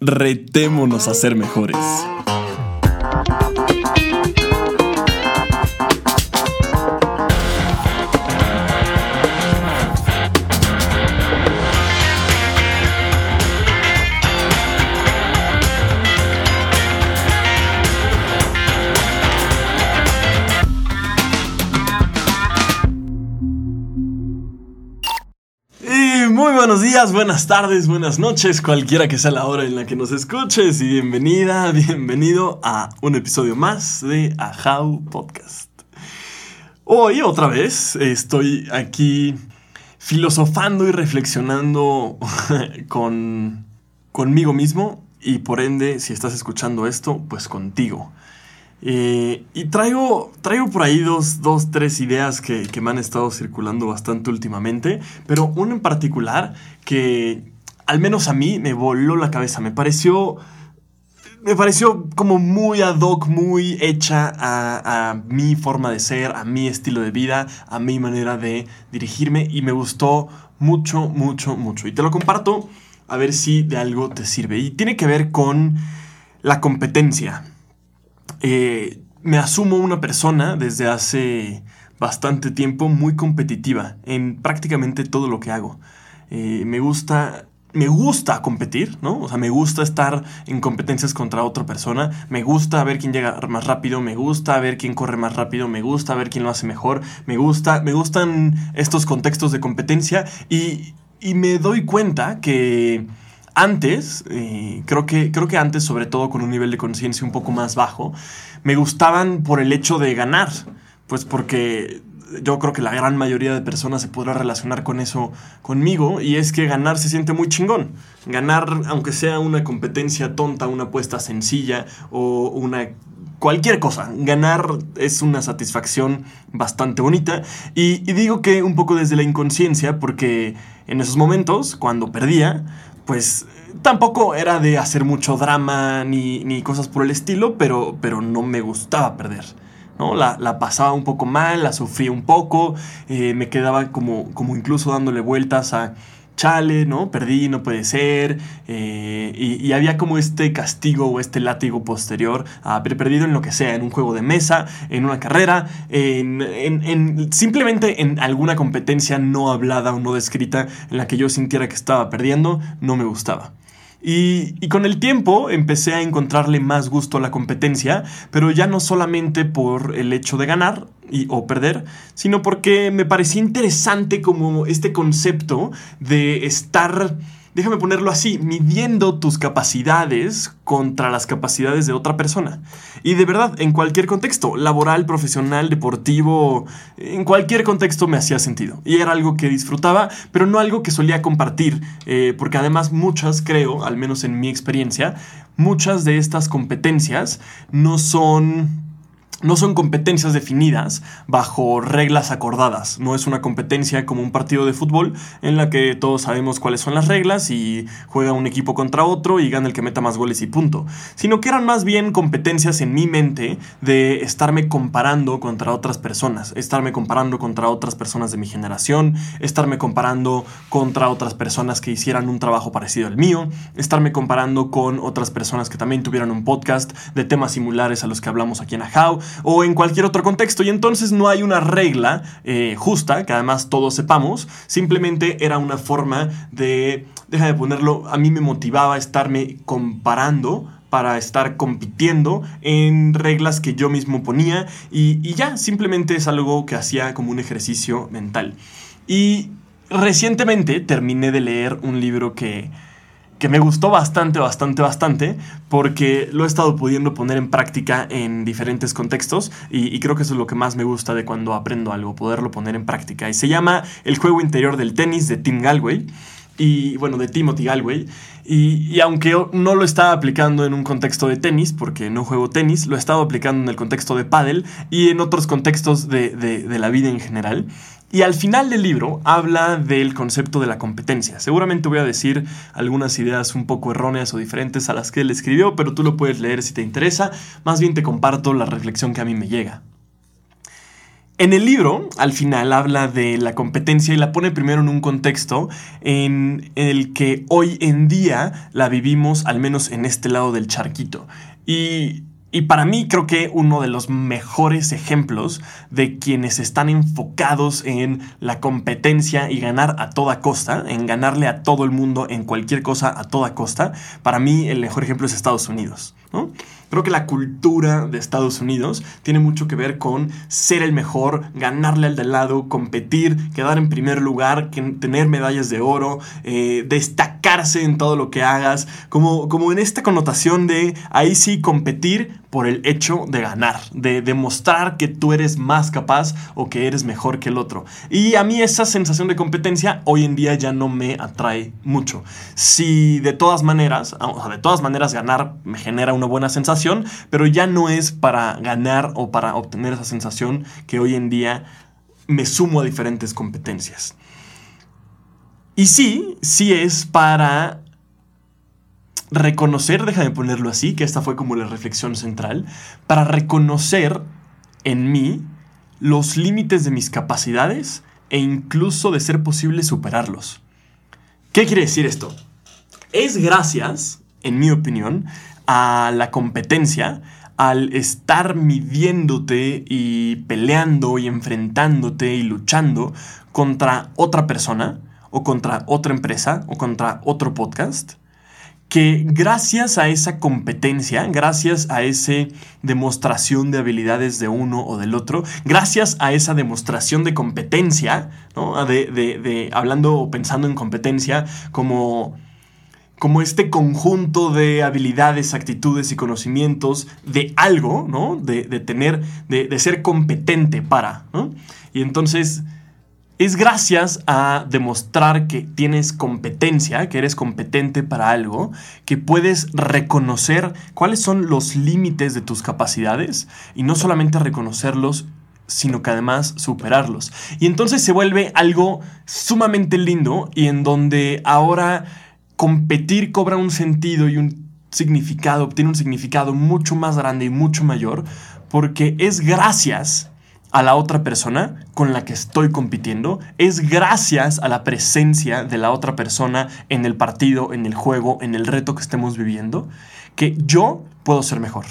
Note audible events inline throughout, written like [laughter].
retémonos a ser mejores. Buenas tardes, buenas noches, cualquiera que sea la hora en la que nos escuches y bienvenida, [laughs] bienvenido a un episodio más de Ahau Podcast. Hoy otra vez estoy aquí filosofando y reflexionando [laughs] con conmigo mismo y por ende, si estás escuchando esto, pues contigo. Eh, y traigo, traigo por ahí dos, dos tres ideas que, que, me han estado circulando bastante últimamente, pero una en particular que al menos a mí me voló la cabeza, me pareció... Me pareció como muy ad hoc, muy hecha a, a mi forma de ser, a mi estilo de vida, a mi manera de dirigirme y me gustó mucho, mucho, mucho. Y te lo comparto a ver si de algo te sirve. Y tiene que ver con la competencia. Eh, me asumo una persona desde hace bastante tiempo muy competitiva en prácticamente todo lo que hago. Eh, me gusta me gusta competir, ¿no? O sea, me gusta estar en competencias contra otra persona, me gusta ver quién llega más rápido, me gusta ver quién corre más rápido, me gusta ver quién lo hace mejor, me gusta, me gustan estos contextos de competencia y, y me doy cuenta que antes, eh, creo, que, creo que antes, sobre todo con un nivel de conciencia un poco más bajo, me gustaban por el hecho de ganar. Pues porque yo creo que la gran mayoría de personas se podrá relacionar con eso conmigo y es que ganar se siente muy chingón. Ganar, aunque sea una competencia tonta, una apuesta sencilla o una cualquier cosa. Ganar es una satisfacción bastante bonita. Y, y, digo que un poco desde la inconsciencia, porque en esos momentos, cuando perdía, pues tampoco era de hacer mucho drama ni, cosas por el estilo, pero, pero no me gustaba perder. ¿no? La, pasaba un poco mal, la sufría un poco, eh, me quedaba como, como incluso dándole vueltas a chale, ¿no? Perdí, no puede ser. Eh, y, había como este castigo o este látigo posterior a haber perdido en lo que sea, en un juego de mesa, en una carrera, en, simplemente en alguna competencia no hablada o no descrita en la que yo sintiera que estaba perdiendo, no me gustaba. Y, con el tiempo empecé a encontrarle más gusto a la competencia, pero ya no solamente por el hecho de ganar y, o perder, sino porque me parecía interesante como este concepto de estar déjame ponerlo así, midiendo tus capacidades contra las capacidades de otra persona. Y de verdad, en cualquier contexto, laboral, profesional, deportivo, en cualquier contexto me hacía sentido. Y era algo que disfrutaba, pero no algo que solía compartir, eh, porque además muchas, creo, al menos en mi experiencia, muchas de estas competencias no son no son competencias definidas bajo reglas acordadas. No es una competencia como un partido de fútbol en la que todos sabemos cuáles son las reglas y juega un equipo contra otro y gana el que meta más goles y punto. Sino que eran más bien competencias en mi mente de estarme comparando contra otras personas, estarme comparando contra otras personas de mi generación, estarme comparando contra otras personas que hicieran un trabajo parecido al mío, estarme comparando con otras personas que también tuvieran un podcast de temas similares a los que hablamos aquí en Ahau o en cualquier otro contexto. Y entonces no hay una regla eh, justa, que además todos sepamos, simplemente era una forma de, deja de ponerlo, a mí me motivaba estarme comparando para estar compitiendo en reglas que yo mismo ponía y, y ya, simplemente es algo que hacía como un ejercicio mental. Y recientemente terminé de leer un libro que que me gustó bastante, bastante, bastante, porque lo he estado pudiendo poner en práctica en diferentes contextos y, creo que eso es lo que más me gusta de cuando aprendo algo, poderlo poner en práctica. Y se llama El juego interior del tenis de Tim Galway. Y bueno, de Timothy Galway. Y, aunque no lo estaba aplicando en un contexto de tenis, porque no juego tenis, lo he estado aplicando en el contexto de pádel y en otros contextos de, de la vida en general. Y al final del libro habla del concepto de la competencia. Seguramente voy a decir algunas ideas un poco erróneas o diferentes a las que él escribió, pero tú lo puedes leer si te interesa. Más bien te comparto la reflexión que a mí me llega. En el libro, al final, habla de la competencia y la pone primero en un contexto en el que hoy en día la vivimos, al menos en este lado del charquito. Y y para mí creo que uno de los mejores ejemplos de quienes están enfocados en la competencia y ganar a toda costa, en ganarle a todo el mundo en cualquier cosa a toda costa, para mí el mejor ejemplo es Estados Unidos. Creo que la cultura de Estados Unidos tiene mucho que ver con ser el mejor, ganarle al de lado, competir, quedar en primer lugar, tener medallas de oro, eh, destacarse en todo lo que hagas, como, como en esta connotación de ahí sí competir por el hecho de ganar, de demostrar que tú eres más capaz o que eres mejor que el otro. Y a mí esa sensación de competencia hoy en día ya no me atrae mucho. Si de todas maneras, o sea, de todas maneras ganar me genera una buena sensación, pero ya no es para ganar o para obtener esa sensación que hoy en día me sumo a diferentes competencias. Y sí, sí es para reconocer, déjame ponerlo así, que esta fue como la reflexión central, para reconocer en mí los límites de mis capacidades e incluso de ser posible superarlos. ¿Qué quiere decir esto? Es gracias, en mi opinión, a la competencia, al estar midiéndote y peleando y enfrentándote y luchando contra otra persona o contra otra empresa o contra otro podcast, que gracias a esa competencia, gracias a esa demostración de habilidades de uno o del otro, gracias a esa demostración de competencia, de, hablando o pensando en competencia como, como este conjunto de habilidades, actitudes y conocimientos de algo, ¿no? de, tener, de, ser competente para. Y entonces es gracias a demostrar que tienes competencia, que eres competente para algo, que puedes reconocer cuáles son los límites de tus capacidades y no solamente reconocerlos, sino que además superarlos. Y entonces se vuelve algo sumamente lindo y en donde ahora competir cobra un sentido y un significado, obtiene un significado mucho más grande y mucho mayor, porque es gracias a la otra persona con la que estoy compitiendo es gracias a la presencia de la otra persona en el partido, en el juego, en el reto que estemos viviendo, que yo puedo ser mejor.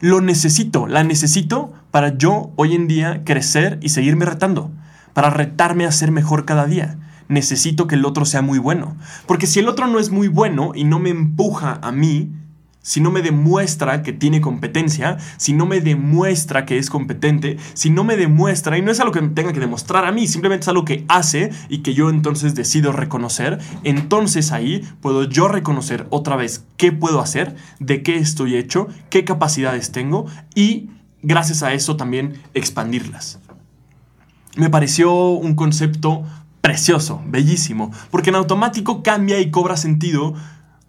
Lo necesito, la necesito para yo hoy en día crecer y seguirme retando, para retarme a ser mejor cada día. Necesito que el otro sea muy bueno, porque si el otro no es muy bueno y no me empuja a mí, si no me demuestra que tiene competencia, si no me demuestra que es competente, si no me demuestra, y no es algo que tenga que demostrar a mí, simplemente es algo que hace y que yo entonces decido reconocer, entonces ahí puedo yo reconocer otra vez qué puedo hacer, de qué estoy hecho, qué capacidades tengo y gracias a eso también expandirlas. Me pareció un concepto precioso, bellísimo, porque en automático cambia y cobra sentido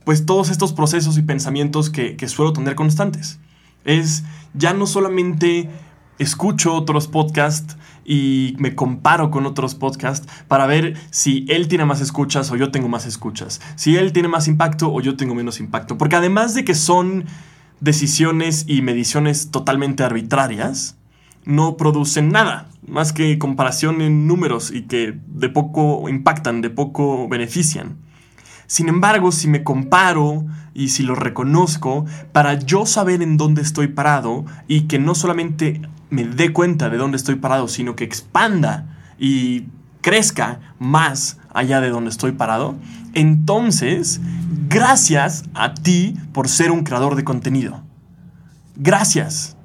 pues todos estos procesos y pensamientos que, suelo tener constantes. Es ya no solamente escucho otros podcasts y me comparo con otros podcasts para ver si él tiene más escuchas o yo tengo más escuchas, si él tiene más impacto o yo tengo menos impacto, porque además de que son decisiones y mediciones totalmente arbitrarias, no producen nada más que comparación en números y que de poco impactan, de poco benefician. Sin embargo, si me comparo y si lo reconozco, para yo saber en dónde estoy parado y que no solamente me dé cuenta de dónde estoy parado, sino que expanda y crezca más allá de donde estoy parado, entonces, gracias a ti por ser un creador de contenido. Gracias.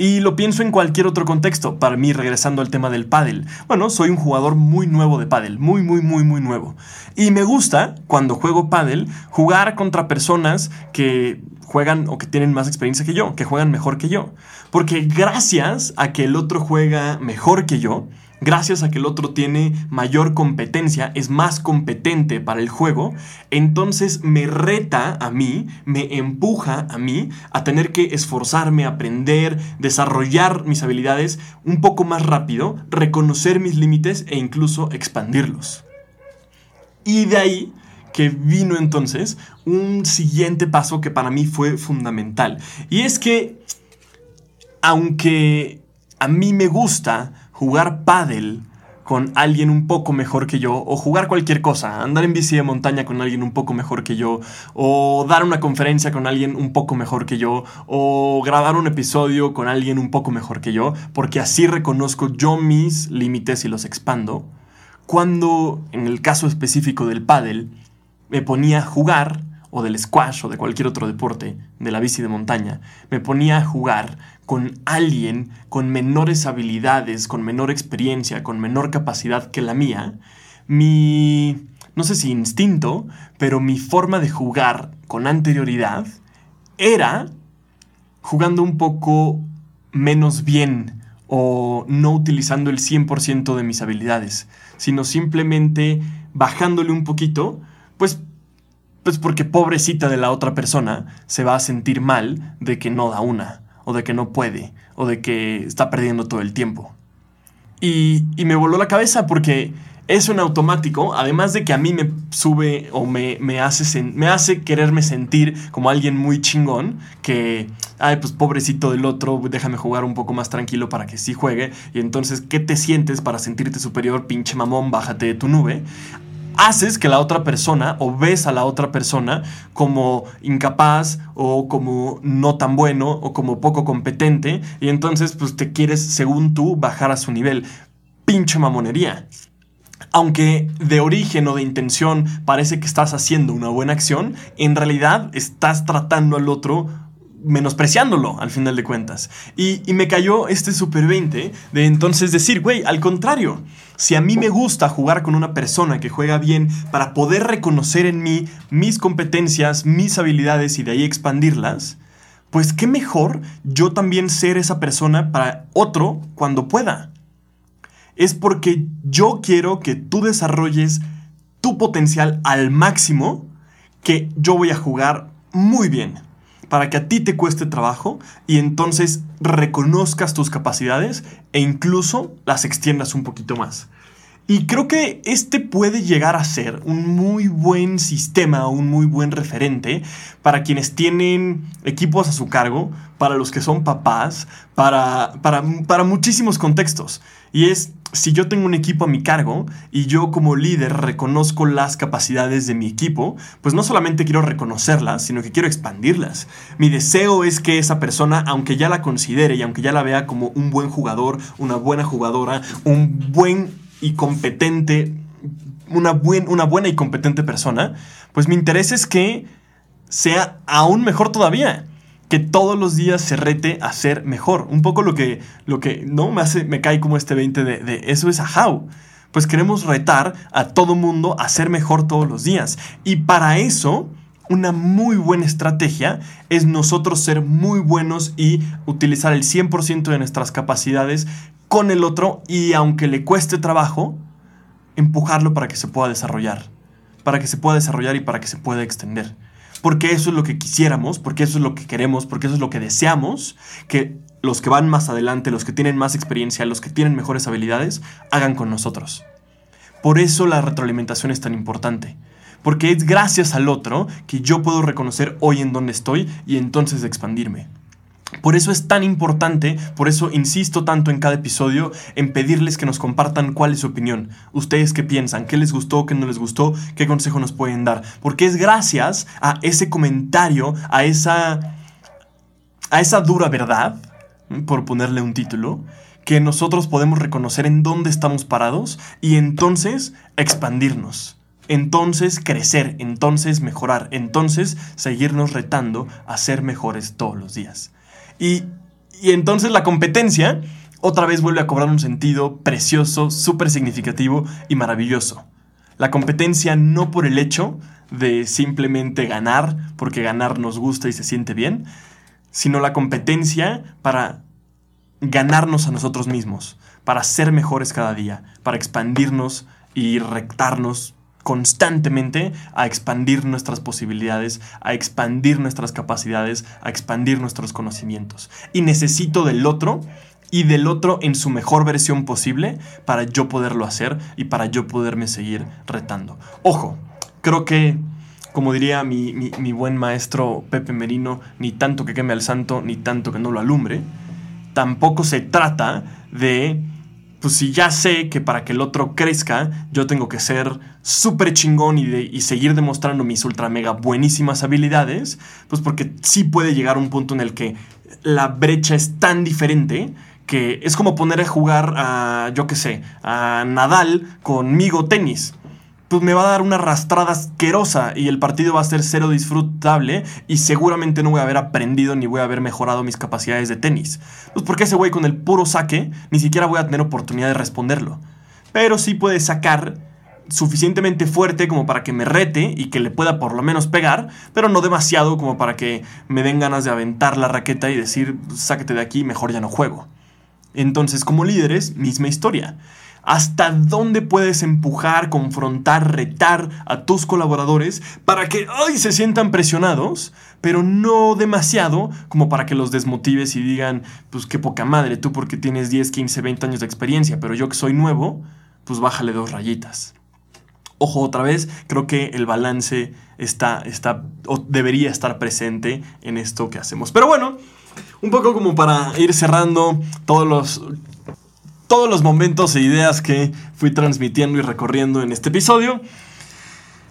Y lo pienso en cualquier otro contexto. Para mí, regresando al tema del pádel. Bueno, soy un jugador muy nuevo de pádel. Muy, muy, muy, muy nuevo. Y me gusta, cuando juego pádel, jugar contra personas que juegan o que tienen más experiencia que yo, que juegan mejor que yo. Porque gracias a que el otro juega mejor que yo, gracias a que el otro tiene mayor competencia, es más competente para el juego, entonces me reta a mí, me empuja a mí a tener que esforzarme, aprender, desarrollar mis habilidades un poco más rápido, reconocer mis límites e incluso expandirlos. Y de ahí que vino entonces un siguiente paso que para mí fue fundamental. Y es que, aunque a mí me gusta jugar pádel con alguien un poco mejor que yo, o jugar cualquier cosa, andar en bici de montaña con alguien un poco mejor que yo, o dar una conferencia con alguien un poco mejor que yo, o grabar un episodio con alguien un poco mejor que yo, porque así reconozco yo mis límites y los expando, cuando en el caso específico del pádel me ponía a jugar o del squash o de cualquier otro deporte, de la bici de montaña, me ponía a jugar con alguien con menores habilidades, con menor experiencia, con menor capacidad que la mía, mi, no sé si instinto, pero mi forma de jugar con anterioridad era jugando un poco menos bien o no utilizando el 100% de mis habilidades, sino simplemente bajándole un poquito, pues pues porque pobrecita de la otra persona se va a sentir mal de que no da una o de que no puede, o de que está perdiendo todo el tiempo. Y, me voló la cabeza porque eso en automático, además de que a mí me sube o me, me, hace, me hace quererme sentir como alguien muy chingón, que, ay, pues pobrecito del otro, déjame jugar un poco más tranquilo para que sí juegue, y entonces, ¿qué te sientes para sentirte superior, pinche mamón, bájate de tu nube? Haces que la otra persona o ves a la otra persona como incapaz o como no tan bueno o como poco competente y entonces pues te quieres según tú bajar a su nivel. Pinche mamonería. Aunque de origen o de intención parece que estás haciendo una buena acción, en realidad estás tratando al otro menospreciándolo al final de cuentas. Y, me cayó este super 20 de entonces decir, güey, al contrario, si a mí me gusta jugar con una persona que juega bien para poder reconocer en mí mis competencias, mis habilidades y de ahí expandirlas, pues qué mejor yo también ser esa persona para otro cuando pueda. Es porque yo quiero que tú desarrolles tu potencial al máximo que yo voy a jugar muy bien para que a ti te cueste trabajo y entonces reconozcas tus capacidades e incluso las extiendas un poquito más. Y creo que este puede llegar a ser un muy buen sistema, un muy buen referente para quienes tienen equipos a su cargo, para los que son papás, para, para, para muchísimos contextos. Y es, si yo tengo un equipo a mi cargo y yo como líder reconozco las capacidades de mi equipo, pues no solamente quiero reconocerlas, sino que quiero expandirlas. Mi deseo es que esa persona, aunque ya la considere y aunque ya la vea como un buen jugador, una buena jugadora, un buen y competente, una, una buena y competente persona, pues mi interés es que sea aún mejor todavía que todos los días se rete a ser mejor. Un poco lo que, lo que no me hace, me cae como este 20 de, de eso es a how. Pues queremos retar a todo mundo a ser mejor todos los días. Y para eso, una muy buena estrategia es nosotros ser muy buenos y utilizar el 100% de nuestras capacidades con el otro y aunque le cueste trabajo, empujarlo para que se pueda desarrollar. Para que se pueda desarrollar y para que se pueda extender porque eso es lo que quisiéramos, porque eso es lo que queremos, porque eso es lo que deseamos, que los que van más adelante, los que tienen más experiencia, los que tienen mejores habilidades, hagan con nosotros. Por eso la retroalimentación es tan importante, porque es gracias al otro que yo puedo reconocer hoy en dónde estoy y entonces expandirme. Por eso es tan importante, por eso insisto tanto en cada episodio en pedirles que nos compartan cuál es su opinión. Ustedes qué piensan, qué les gustó, qué no les gustó, qué consejo nos pueden dar. Porque es gracias a ese comentario, a esa, a esa dura verdad, por ponerle un título, que nosotros podemos reconocer en dónde estamos parados y entonces expandirnos entonces crecer, entonces mejorar, entonces seguirnos retando a ser mejores todos los días. Y, entonces la competencia otra vez vuelve a cobrar un sentido precioso, súper significativo y maravilloso. La competencia no por el hecho de simplemente ganar, porque ganar nos gusta y se siente bien, sino la competencia para ganarnos a nosotros mismos, para ser mejores cada día, para expandirnos y rectarnos constantemente a expandir nuestras posibilidades, a expandir nuestras capacidades, a expandir nuestros conocimientos. Y necesito del otro y del otro en su mejor versión posible para yo poderlo hacer y para yo poderme seguir retando. Ojo, creo que, como diría mi, buen maestro Pepe Merino, ni tanto que queme al santo, ni tanto que no lo alumbre tampoco se trata de pues si ya sé que para que el otro crezca, yo tengo que ser súper chingón y, seguir demostrando mis ultra mega buenísimas habilidades, pues porque sí puede llegar un punto en el que la brecha es tan diferente que es como poner a jugar a, yo qué sé, a Nadal conmigo tenis pues me va a dar una arrastrada asquerosa y el partido va a ser cero disfrutable y seguramente no voy a haber aprendido ni voy a haber mejorado mis capacidades de tenis. Pues porque ese güey con el puro saque ni siquiera voy a tener oportunidad de responderlo. Pero sí puede sacar suficientemente fuerte como para que me rete y que le pueda por lo menos pegar, pero no demasiado como para que me den ganas de aventar la raqueta y decir, sáquete de aquí, mejor ya no juego. Entonces, como líderes, misma historia hasta dónde puedes empujar, confrontar, retar a tus colaboradores para que hoy se sientan presionados, pero no demasiado como para que los desmotives y digan, pues qué poca madre, tú porque tienes 10, 15, 20 años de experiencia, pero yo que soy nuevo, pues bájale dos rayitas. Ojo, otra vez, creo que el balance está, está o debería estar presente en esto que hacemos. Pero bueno, un poco como para ir cerrando todos los todos los momentos e ideas que fui transmitiendo y recorriendo en este episodio.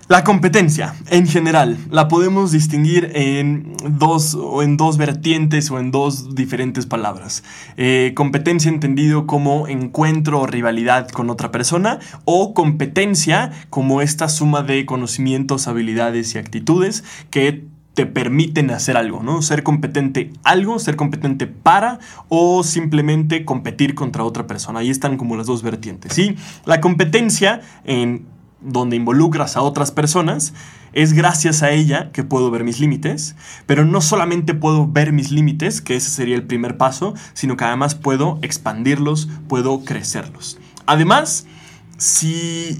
La competencia, en general, la podemos distinguir en dos, o en dos vertientes o en dos diferentes palabras. Eh, competencia entendido como encuentro o rivalidad con otra persona o competencia como esta suma de conocimientos, habilidades y actitudes que te permiten hacer algo, ¿no? Ser competente algo, ser competente para o simplemente competir contra otra persona. Ahí están como las dos vertientes, ¿sí? La competencia en donde involucras a otras personas, es gracias a ella que puedo ver mis límites, pero no solamente puedo ver mis límites, que ese sería el primer paso, sino que además puedo expandirlos, puedo crecerlos. Además, si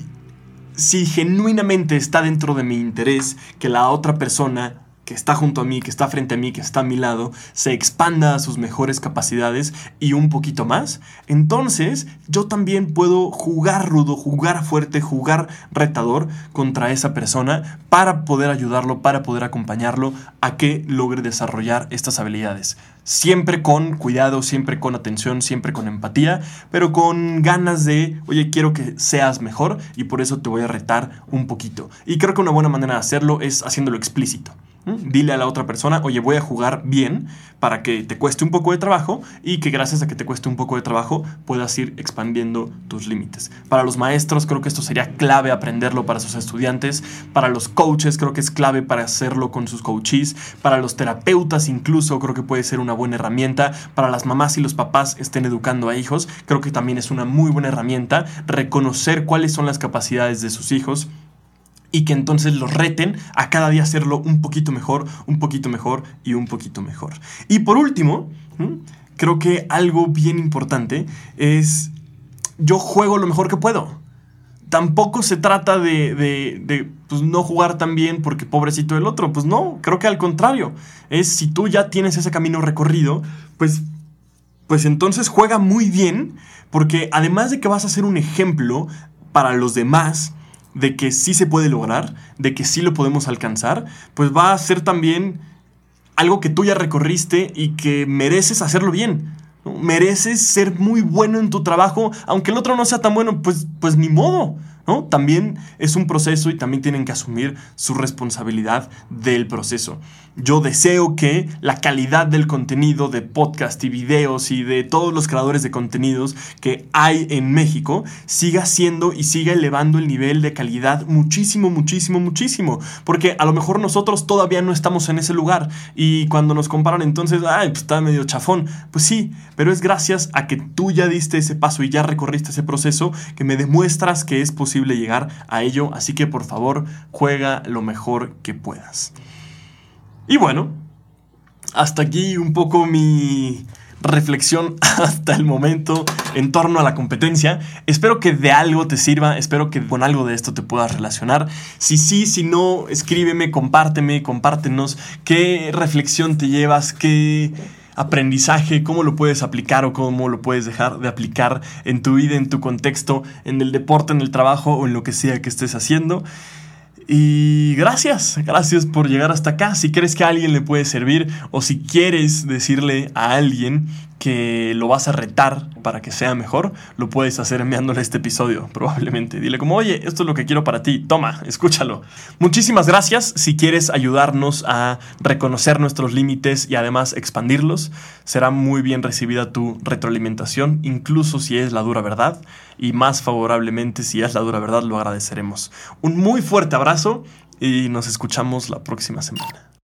si genuinamente está dentro de mi interés que la otra persona que está junto a mí, que está frente a mí, que está a mi lado, se expanda a sus mejores capacidades y un poquito más, entonces yo también puedo jugar rudo, jugar fuerte, jugar retador contra esa persona para poder ayudarlo, para poder acompañarlo a que logre desarrollar estas habilidades. Siempre con cuidado, siempre con atención, siempre con empatía, pero con ganas de, oye, quiero que seas mejor y por eso te voy a retar un poquito. Y creo que una buena manera de hacerlo es haciéndolo explícito. Dile a la otra persona, oye, voy a jugar bien para que te cueste un poco de trabajo y que gracias a que te cueste un poco de trabajo puedas ir expandiendo tus límites. Para los maestros creo que esto sería clave aprenderlo para sus estudiantes. Para los coaches creo que es clave para hacerlo con sus coaches. Para los terapeutas incluso creo que puede ser una buena herramienta. Para las mamás y los papás estén educando a hijos creo que también es una muy buena herramienta reconocer cuáles son las capacidades de sus hijos y que entonces los reten a cada día hacerlo un poquito mejor, un poquito mejor y un poquito mejor. Y por último, creo que algo bien importante es yo juego lo mejor que puedo. Tampoco se trata de, de, pues, no jugar tan bien porque pobrecito el otro. Pues no, creo que al contrario. Es si tú ya tienes ese camino recorrido, pues, pues entonces juega muy bien porque además de que vas a ser un ejemplo para los demás, de que sí se puede lograr, de que sí lo podemos alcanzar, pues va a ser también algo que tú ya recorriste y que mereces hacerlo bien. Mereces ser muy bueno en tu trabajo, aunque el otro no sea tan bueno, pues, pues ni modo. También es un proceso y también tienen que asumir su responsabilidad del proceso. Yo deseo que la calidad del contenido de podcast y videos y de todos los creadores de contenidos que hay en México siga siendo y siga elevando el nivel de calidad muchísimo, muchísimo, muchísimo. Porque a lo mejor nosotros todavía no estamos en ese lugar y cuando nos comparan entonces, ay, pues está medio chafón. Pues sí, pero es gracias a que tú ya diste ese paso y ya recorriste ese proceso que me demuestras que es llegar a ello, así que por favor juega lo mejor que puedas. Y bueno, hasta aquí un poco mi reflexión [laughs] hasta el momento en torno a la competencia. Espero que de algo te sirva, espero que con algo de esto te puedas relacionar. Si sí, si no, escríbeme, compárteme, compártenos qué reflexión te llevas, qué aprendizaje, cómo lo puedes aplicar o cómo lo puedes dejar de aplicar en tu vida, en tu contexto, en el deporte, en el trabajo o en lo que sea que estés haciendo. Y gracias, gracias por llegar hasta acá. Si crees que a alguien le puede servir o si quieres decirle a alguien que lo vas a retar para que sea mejor, lo puedes hacer enviándole este episodio, [laughs] probablemente. Dile como, oye, esto es lo que quiero para ti, toma, escúchalo. Muchísimas gracias. Si quieres ayudarnos a reconocer nuestros límites y además expandirlos, será muy bien recibida tu retroalimentación, incluso si es la dura verdad, y más favorablemente si es la dura verdad, lo agradeceremos. Un muy fuerte abrazo y nos escuchamos la próxima semana.